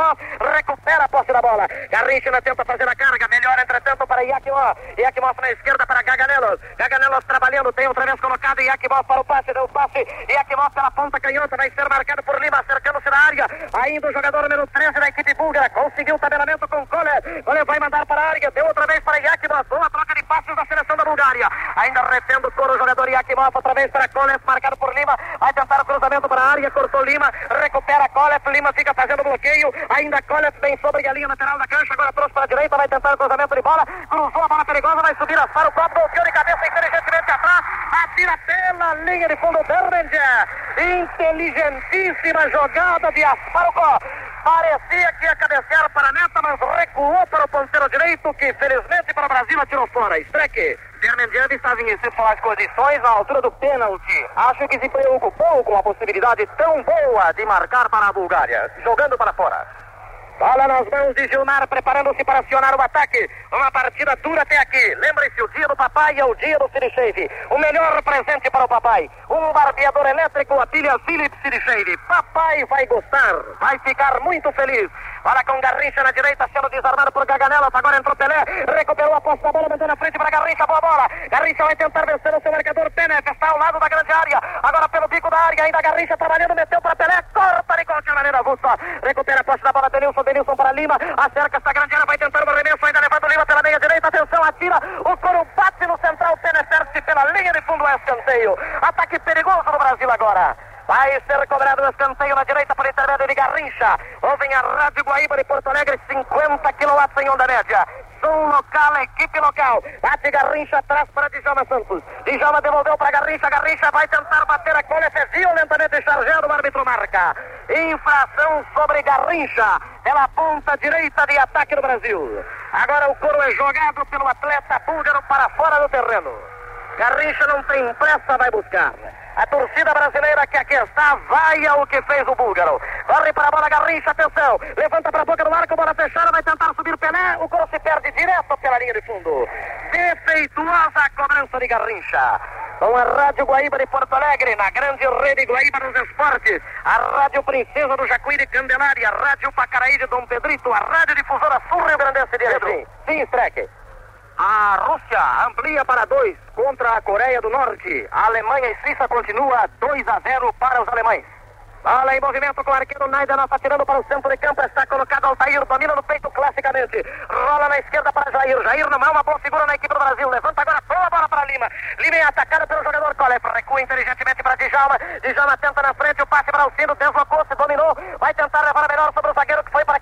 13, Yakimov, recupera a posse da bola. Garrincha tenta fazer a carga, melhora entretanto para Yakimov. Yakimov na esquerda para Gaganelos. Gaganelos trabalhando, tem outra vez colocado Yakimov para o passe, deu o passe. Yakimov pela ponta canhota, vai ser marcado por Lima, acercando-se na área. Ainda o jogador número 13 da equipe búlgara, conseguiu o tabelamento com Kole. Kole vai mandar para a área, deu outra vez para Yakimov. Boa troca de passes da seleção da Bulgária. Ainda retendo o coro o jogador Yakimov, outra vez para Kole, marcado por Lima, vai tentar o cruzamento para a área, cortou Lima, recupera Colef, Lima fica fazendo bloqueio, ainda Colef bem sobre a linha lateral da cancha, agora trouxe para a direita, vai tentar o cruzamento de bola, cruzou a bola perigosa, vai subir para o copo, golpeou de cabeça inteligentemente atrás, atira pela linha de fundo Berninger, inteligentíssima jogada de Asparuco, parecia que ia cabecear para a meta, mas recuou para o ponteiro direito, que felizmente para o Brasil atirou fora, Streck. Dermendiano estava em excepcionais condições à altura do pênalti. Acho que se preocupou com a possibilidade tão boa de marcar para a Bulgária, jogando para fora. Bola nas mãos de Gilmar, preparando-se para acionar o ataque. Uma partida dura até aqui. Lembre-se, o dia do papai é o dia do Shave. O melhor presente para o papai. Um barbeador elétrico, a pilha Philips Shave. Papai vai gostar, vai ficar muito feliz. Bola com Garrincha na direita, sendo desarmado por Gaganelas. Agora entrou Pelé, recuperou a posse da bola, mandou na frente para Garrincha. Boa bola. Garrincha vai tentar vencer o seu marcador. Penef está ao lado da grande área. Agora pelo bico da área, ainda Garrincha trabalhando, meteu para Pelé. Corta de qualquer maneira, Vusta. Recupera a posse da bola, Denilson. Denilson para Lima, acerca esta grande área, vai tentar o arremesso, ainda levando Lima pela meia direita, atenção, atira, o coro bate no central, penetra-se pela linha de fundo, é escanteio. Ataque perigoso no Brasil agora. Vai ser cobrado o escanteio na direita por intermédio de Garrincha. Ouvem a Rádio Guaíba de Porto Alegre, 50 kW em onda média. Som local, equipe local. Bate Garrincha atrás para Djalma Santos. Djalma devolveu para Garrincha. Garrincha vai tentar bater a colha. É violentamente chargeado. O árbitro marca. Infração sobre Garrincha. Pela ponta direita de ataque do Brasil. Agora o coro é jogado pelo atleta búlgaro para fora do terreno. Garrincha não tem pressa, vai buscar. A torcida brasileira que aqui está vai ao que fez o búlgaro. Corre para a bola, Garrincha, atenção. Levanta para a boca do arco, bola fechada, vai tentar subir Pelé. O gol se perde direto pela linha de fundo. Defeituosa a cobrança de Garrincha. Com a Rádio Guaíba de Porto Alegre, na grande rede Guaíba dos Esportes, a Rádio Princesa do Jacuí de Candelária, a Rádio Pacaraí de Dom Pedrito, a Rádio Difusora Sul Rio Grandense de Sim, sim Streck. A Rússia amplia para dois contra a Coreia do Norte. A Alemanha e Suíça continua 2 a 0 para os alemães. Bola em movimento com o arqueiro Naida, está tirando para o centro de campo, está colocado Altair, domina no peito classicamente. Rola na esquerda para Jair. Jair não é uma boa figura na equipe do Brasil. Levanta agora, boa bola para Lima. Lima é atacada pelo jogador Kolev. Recua inteligentemente para Djalma. Djalma tenta na frente, o passe para o Cino, deslocou-se, dominou. Vai tentar levar a melhor sobre o zagueiro que foi para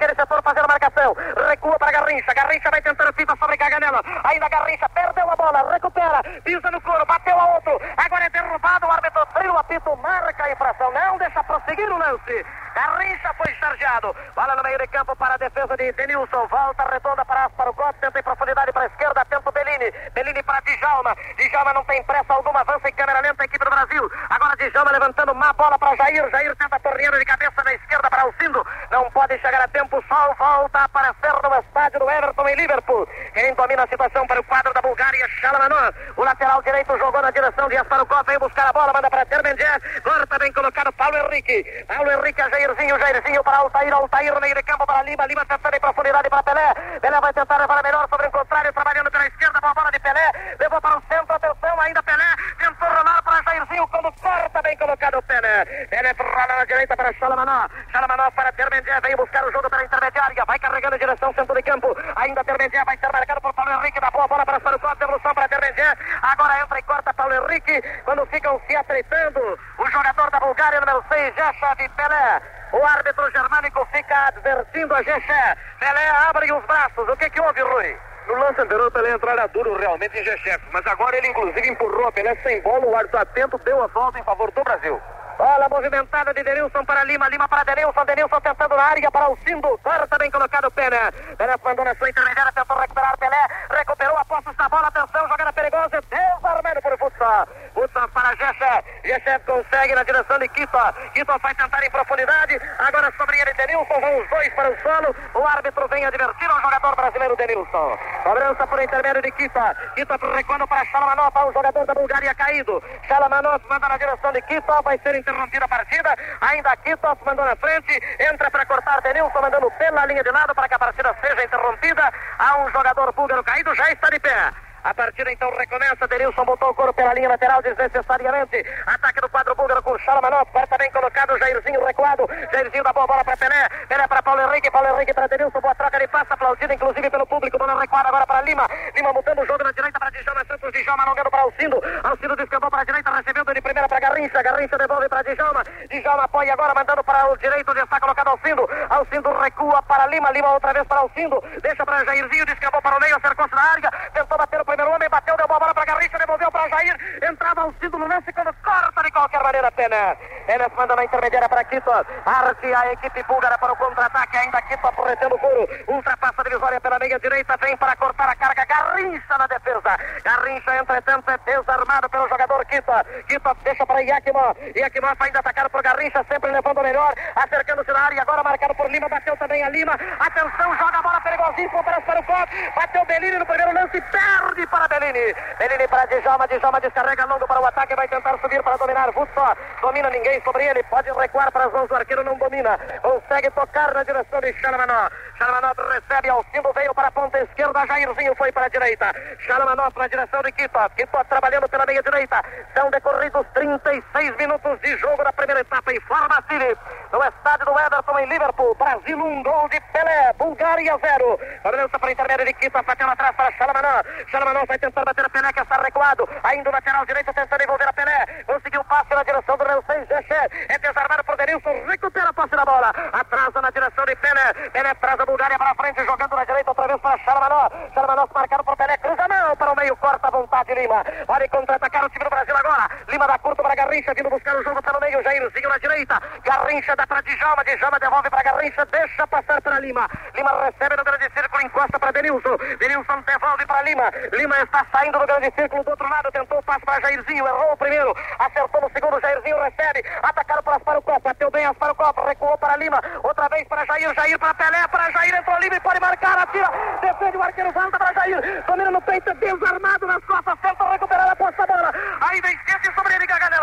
marcação. Recua para Garrincha. Garrincha vai tentar a fita sobre Caganela. Ainda Garrincha perdeu a bola, recupera, pisa no couro, bateu a outro. Agora é derrubado, o árbitro trio apito, marca a infração. Não deixa prosseguir o lance. Garrincha foi chargeado. Bola no meio de campo para a defesa de Denilson. Volta redonda para Asparo Gomes. Tenta em profundidade para a esquerda. Tenta o Bellini. Bellini para Djalma. Djalma não tem pressa alguma. Avança em câmera lenta a equipe do Brasil. Agora Djalma levantando má bola para Jair. Jair tenta torneando de cabeça na esquerda para Alcindo. Não pode chegar a tempo. Só volta aparecer no estádio do Everton em Liverpool. Quem domina a situação para o quadro da Bulgária, Chalamanó. O lateral direito jogou na direção de Asparukov. Veio buscar a bola. Manda para Termendier. Corta bem colocado Paulo Henrique. Paulo Henrique a Jairzinho. Jairzinho para Altair. Altair meio de campo para Lima. Lima tentando em profundidade para Pelé. Pelé vai tentar levar melhor sobre o contrário. Trabalhando pela esquerda. Boa bola de Pelé. Levou para o centro. Atenção. Ainda Pelé. Tentou rolar para Jairzinho. Quando corta bem colocado Pelé. Pelé rola na direita para Chalamanó. Chalamanó para Termendier. Veio buscar o jogo pela intermediária. Vai carregando em direção centro de campo. Ainda Termendier vai ser marcado por Paulo Henrique. Da boa bola para Sarucó. Devolução para Termendier. Agora entra e corta Paulo Henrique. Quando ficam se atreitando. O jogador da Bulgária, número 6, Jachav Pelé. O árbitro germânico fica advertindo a Gexé. Pelé abre os braços. O que que houve, Rui? No lance anterior, Pelé entrara duro realmente em Gechef, mas agora ele inclusive empurrou a Pelé sem bola, o árbitro atento deu a falta em favor do Brasil. Bola movimentada de Denilson para Lima, Lima para Denilson, Denilson tentando na área para o Cindo, corta bem colocado Pelé. Pelé mandou na sua intermediária, tentou recuperar Pelé, recuperou a posse da bola, atenção, jogada perigosa, desarmado por Futsal. Futsal para Gessé, Gessé consegue na direção de Quito, Quito vai tentar em profundidade, agora sobre ele Denilson, vão os dois para o solo, o árbitro vem advertir o jogador brasileiro Denilson. Cobrança por intermédio de Quito, Quito recuando para Chalamanov, o jogador da Bulgária caído. Chalamanov manda na direção de Quito, vai ser interrompida a partida. Ainda Kitos mandou na frente, entra para cortar Denilson, mandando pela linha de lado para que a partida seja interrompida. Há um jogador búlgaro caído, já está de pé. A partida então recomeça. Denilson botou o corpo pela linha lateral desnecessariamente. Ataque do quadro búlgaro com Chalamanov. Quarta bem colocado. Jairzinho recuado. Jairzinho dá boa bola para Pelé. Pelé para Paulo Henrique. Paulo Henrique para Denilson. Boa troca de passa. Aplaudida inclusive pelo público. Bola recuada agora para Lima. Lima mudando o jogo na direita para Djalma Santos. Djalma alongando para Alcindo. Alcindo descampou para a direita. Recebendo de primeira para Garrincha. Garrincha devolve para Djalma. Djalma apoia agora. Mandando para o direito. Já está colocado Alcindo. Alcindo recua para Lima. Lima outra vez para Alcindo. Deixa para Jairzinho. Descampou para o meio. Acercou-se na área. Tentou bater o primeiro homem. Bateu. Deu boa bola para Garrincha, devolveu para Jair, entrava o Cido no lance quando corta de qualquer maneira Pena. Enes manda na intermediária para Quito, arte a equipe búlgara para o contra-ataque, ainda Quito retendo o couro, ultrapassa a divisória pela meia direita, vem para cortar a carga, Garrincha na defesa, Garrincha entretanto é desarmado pelo jogador Quito, Quito deixa para Yakimov, Yakimov ainda atacado por Garrincha, sempre levando o melhor, acercando-se na área, agora marcado por Lima, bateu também a Lima, atenção, joga a bola perigosíssima para, para o Copo, bateu Bellini no primeiro lance, perde para Bellini, Bellini para Djalma, Djalma descarrega longo para o ataque, vai tentar subir para dominar. Futsal, domina ninguém sobre ele, pode recuar para as mãos do arqueiro, não domina. Consegue tocar na direção de Chalamanó. Chalamanó recebe ao cimo, veio para a ponta esquerda, Jairzinho foi para a direita. Chalamanó na direção de Quito. Quito trabalhando pela meia direita. São decorridos 36 minutos de jogo da primeira etapa em Forma City, no estádio do Everton em Liverpool. Brasil, um gol de Pelé, Bulgária zero. Cobrança para a intermédia de Quito, batendo atrás para Chalamanó. Chalamanó vai tentar bater a Pelé que está recuado. Ainda o lateral direito tentando envolver a Pelé. Conseguiu passe na direção do Real 6, Gexé. É desarmado por Denilson. Recupera a posse da bola. Atrasa na direção de Pelé. Pelé traz a Bulgária para frente, jogando na direita outra vez para Chalamanó. Chalamanó marcado por Pelé. Cruza não para o meio, corta a vontade Lima. Vai contra-atacar o time do Brasil agora. Lima dá curto para Garrincha, vindo buscar o jogo pelo meio. Jairzinho na direita. Garrincha dá para Djalma. Djalma devolve para Garrincha. Deixa passar para Lima. Lima recebe no grande círculo, encosta para Denilson. Denilson devolve para Lima. Lima está saindo do grande círculo do outro lado. Tentou o passe para Jairzinho. Errou o primeiro. Acertou no segundo. Jairzinho recebe. Atacado por Asparo Copa. Bateu bem Asparo Copa. Recuou para Lima. Outra vez para Jair. Jair para Pelé. Para Jair. Entrou livre. Pode marcar. Atira. Defende o arqueiro. Volta para Jair. Domina no peito. Desarmado nas costas. Tenta recuperar a posta bola. Ainda esquece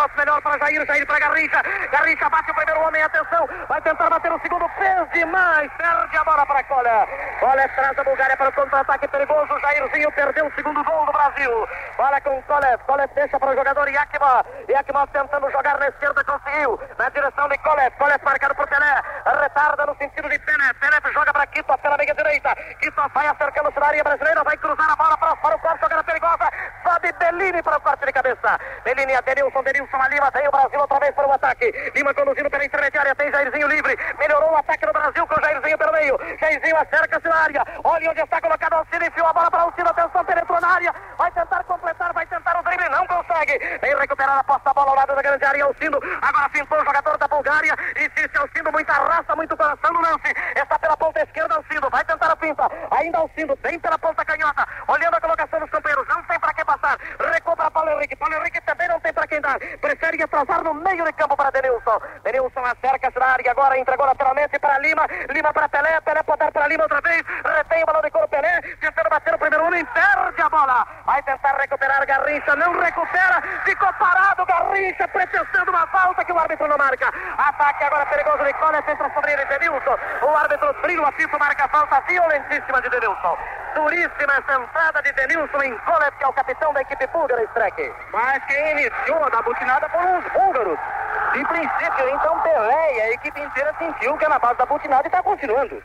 Gaganelos. Melhor para Jair. Jair para Garrincha. Garrincha bate o primeiro homem. Atenção. Vai tentar bater o segundo. Fez demais. perde a bola para Cola. Cola traz a Bulgária para o contra-ataque perigoso. Jairzinho perdeu o segundo gol do Brasil. Bola com Colet. Colet deixa para o jogador Yakima. Yakima tentando jogar na esquerda, conseguiu. Na direção de Colet. Colet marcado por Pelé. Retarda no sentido de Pelé. Pelé joga para Quito pela meia direita. Quito vai acercando a área brasileira. Vai cruzar a bola para, o corte. Jogada perigosa. Sobe Bellini para o corte de cabeça. Bellini a Denilson. Denilson a Lima. Tem o Brasil outra vez para o ataque. Lima conduzindo pela intermediária. Tem Jairzinho livre. Melhorou o ataque do Brasil com Jairzinho pelo meio. Jairzinho acerca-se na área. Olha onde está colocado o Alcino. Enfiou a bola para o Alcino. Atenção, penetrou na área. Vai tentar completar. Vai tentar consegue. Vem recuperar a posta bola ao lado da grande área. Alcindo. Agora pintou o jogador da Bulgária. Insiste Alcindo. Muita raça, muito coração no lance. Está pela ponta esquerda Alcindo. Vai tentar a pinta. Ainda Alcindo. Bem pela ponta canhota. Olhando a colocação dos companheiros. Não tem para que passar. Recobra Paulo Henrique. Paulo Henrique também não tem para quem dar. Prefere atrasar no meio de campo para Denilson. Denilson acerca-se na área. Agora entregou lateralmente para Lima. Lima para Pelé. Pelé pode dar para Lima outra vez. Retém o balão de couro Pelé. Tentando bater o primeiro homem. Perde a bola. Vai tentar recuperar Garrincha. Não recupera. Ficou parado Garrincha. Pretextando uma falta que o árbitro não marca. Ataque agora perigoso de Cole. Entra sobre ele Denilson. O árbitro trilha o apito. Marca a falta violentíssima de Denilson. Duríssima essa entrada de Denilson em Cole, que é o capitão da equipe búlgara, Streck. Mas quem iniciou a butinada foram os búlgaros. De princípio, então Pelé e a equipe inteira sentiu que é na base da butinada e está continuando.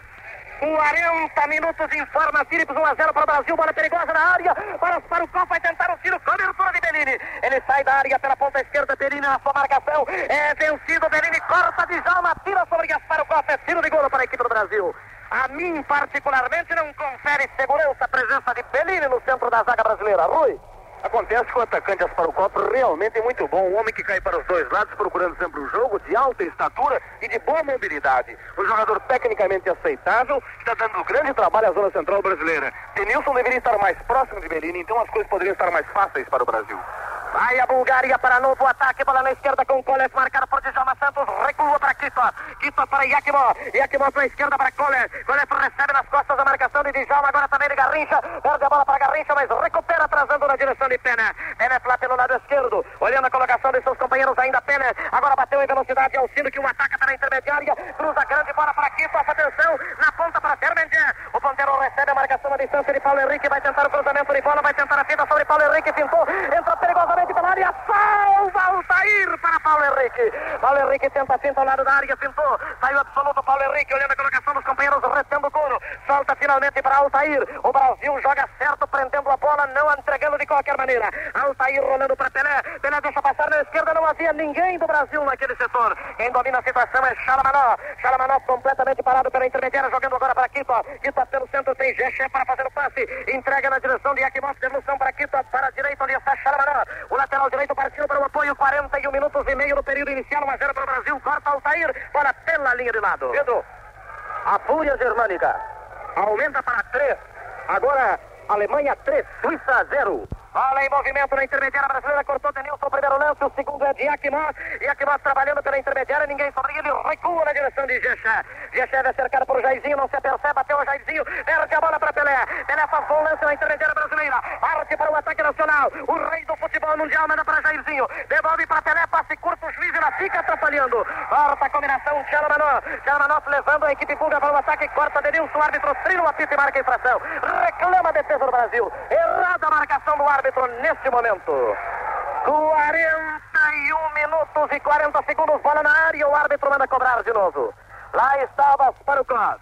40 minutos informa Philips 1 a 0 para o Brasil, bola perigosa na área, para, para o copo, vai tentar o tiro, cobertura de Bellini. Ele sai da área pela ponta esquerda, Bellini na sua marcação, é vencido, Bellini corta de Jalma, tira sobre Gaspar o copo, é tiro de gol para a equipe do Brasil. A mim, particularmente, não confere segurança a presença de Bellini no centro da zaga brasileira. Rui. Acontece que o atacante Asparo Copo realmente é muito bom. Um homem que cai para os dois lados, procurando sempre o jogo, de alta estatura e de boa mobilidade. Um jogador tecnicamente aceitável, está dando grande trabalho à zona central brasileira. Denilson deveria estar mais próximo de Bellini, então as coisas poderiam estar mais fáceis para o Brasil. Vai a Bulgária para novo ataque, bola na esquerda com Kolev, marcado por Djalma Santos, recua para Kito, Kito para Yakimov para a esquerda para Kolev, Kolev recebe nas costas a marcação de Djalma, agora também de Garrincha, perde a bola para Garrincha, mas recupera atrasando na direção de Pena, Pena lá pelo lado esquerdo, olhando a colocação de seus companheiros ainda Pena, agora bateu em velocidade ao sino que o ataca pela intermediária, cruza grande bola para Kito, atenção, na ponta para Fermendier, o ponteiro recebe a marcação à distância de Paulo Henrique, vai tentar o cruzamento de bola, vai tentar a fita sobre Paulo Henrique, pintou, entra perigosamente pela área, salva Altair para Paulo Henrique. Paulo Henrique tenta finta ao lado da área, pintou, saiu absoluto Paulo Henrique, olhando a colocação dos companheiros, retendo salta finalmente para Altair. O Brasil joga certo, prendendo a bola, não entregando de qualquer maneira. Altair rolando para Pelé, Pelé deixa passar na esquerda, não havia ninguém do Brasil naquele setor. Quem domina a situação é Chalamanó. Chalamanó completamente parado pela intermediária, jogando agora para Quito. Quito pelo centro, tem Geché para fazer o passe, entrega na direção de Yakimov, devolução para Quito, para a direita, onde está Chalamanó. O lateral direito partiu para o apoio, 41 minutos e meio no período inicial, 1 a 0 para o Brasil, corta Altair, bola pela linha de lado. Pedro, A fúria germânica aumenta para 3, agora Alemanha 3, Suíça 0. Bola em movimento na intermediária brasileira, cortou Denilson o primeiro lance, o segundo é de Yakimov, Yakimov trabalhando pela intermediária, ninguém sobre ele, recua na direção de Gechá. Gechá é cercado por Jairzinho, não se apercebe, bateu o Jairzinho, perde a bola para Pelé, Pelé faz bom lance na intermediária brasileira, parte para o ataque nacional, o rei do futebol mundial manda para Jairzinho, devolve para Pelé, passe curto, o juiz ainda fica atrapalhando, corta a combinação, Tchalamanó, Tchalamanó levando a equipe pulga para o ataque, corta Denilson, o árbitro trilha o apito e marca a infração, reclama a defesa do Brasil, errada a marcação do árbitro neste momento. 41 minutos e 40 segundos, bola na área, o árbitro manda cobrar de novo. Lá estava para o Cross.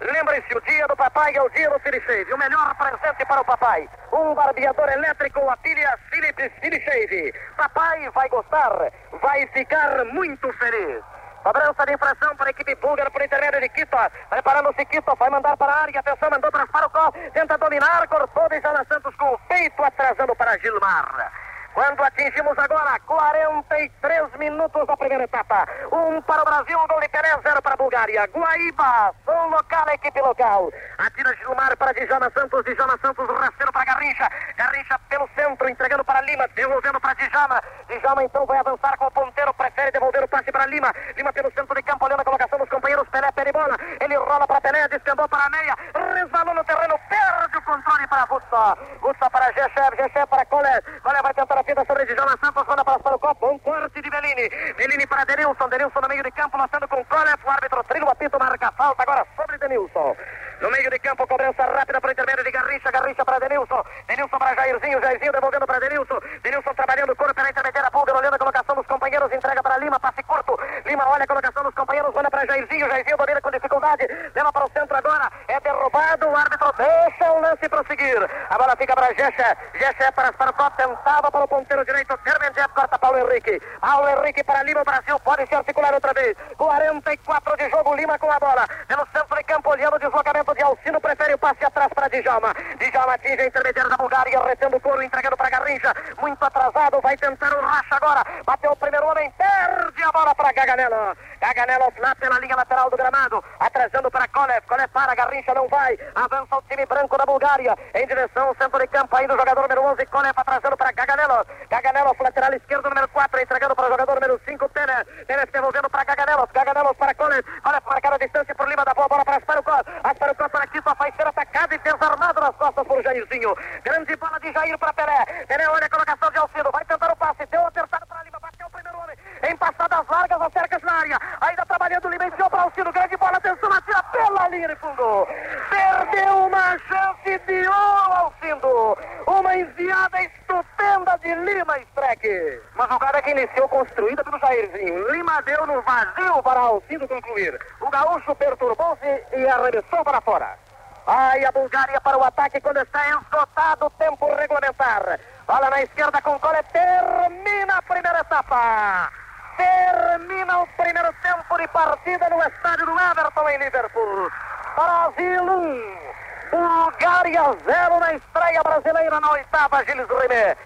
Lembre-se, o dia do papai é o dia do Philip O melhor presente para o papai. Um barbeador elétrico, a pilha Philips Philip Papai vai gostar, vai ficar muito feliz. Cobrança de infração para a equipe búlgara por intermédio de Quito. Preparando-se Quito, vai mandar para a área. Atenção, mandou para Farocó. Tenta dominar, cortou de Jana Santos com o peito, atrasando para Gilmar. Quando atingimos agora 43 minutos da primeira etapa. Um para o Brasil, um gol de Pelé, zero para a Bulgária. Guaíba, som local, equipe local. Atira Gilmar para Djana Santos, Djana Santos rasteiro para Garrincha. Garrincha pelo centro, entregando para Lima, devolvendo para Djama. Djama então vai avançar com o ponteiro, prefere devolver o passe para Lima. Lima pelo centro de campo, olhando a colocação dos companheiros. Pelé, de bola. Ele rola para Pelé, descendou para a meia, resvalou no terreno, perde o controle para Butsa. Butsa para Gechev, Gechev para Colé. Colé vai tentar a fita sobre Djalma Santos, manda para, para o copo, um corte de Bellini. Bellini para Denilson, Denilson no meio de campo, lançando com Colé, o árbitro trilha o apito, marca a falta agora sobre Denilson. No meio de campo, cobrança rápida para o intermédio de Garrincha, Garrincha para Denilson. Denilson para Jairzinho, Jairzinho devolvendo para Denilson. Denilson trabalhando o corpo pela intermediária Pulgar, olhando a colocação dos companheiros, entrega para Lima, passe curto. Lima olha a colocação dos companheiros, olha para Jairzinho, Jairzinho domina com dificuldade. Leva para o centro agora, é derrubado, o árbitro deixa o lance prosseguir. A bola fica para Jecha, Jecha é para Sparcop, tentava para o ponteiro direito, Kermenjev corta Paulo Henrique. Paulo Henrique para Lima, Brasil pode se articular outra vez. 44 de jogo, Lima com a bola. Pelo centro de campo, olhando o deslocamento de Alcino, prefere o passe atrás para Djalma. Djalma atinge a intermediária da Bulgária, retendo o couro, entregando para Garrincha. Muito atrasado, vai tentar o racha agora. Bateu o primeiro homem, perde a bola para Gaganello. Gaganello lá pela linha lateral do gramado, atrasando para Kolev. Kolev para, Garrincha não vai. Avança o time branco da Bulgária em direção ao centro de campo. Ainda o jogador número 11, Kolev atrasando para Gaganello. Gaganello, lateral esquerdo, número 4, entregando para o jogador número 5, Pérez. Pérez devolvendo para Gaganello. Gaganello para Kolev. Kolev marcando a distância por Lima da boa bola para Asparukov. Asparukov para só vai ser atacado e desarmado nas costas por Jairzinho. Grande bola de Jair para Pelé. Pelé olha a colocação de Alcino. Vai tentar o passe. Deu apertado para Lima. Bateu o primeiro homem. Em passadas largas, acercas na área. Ainda trabalhando Lima. Enfiou para Alcino. Grande bola. Atenção. Atira pela linha de fundo. Perdeu uma chance de ouro, Alcindo. Uma enviada estupenda de Lima Streck. Uma jogada que iniciou construída pelo Jairzinho. Lima deu no vazio para Alcindo concluir. O gaúcho perturbou-se e arremessou para fora. Aí a Bulgária para o ataque quando está esgotado o tempo regulamentar. Bola na esquerda com Cole. Termina a primeira etapa. Termina o primeiro tempo de partida no estádio do Everton em Liverpool. Brasil 1, Bulgária 0 na estreia brasileira na oitava, Gilles Rimet.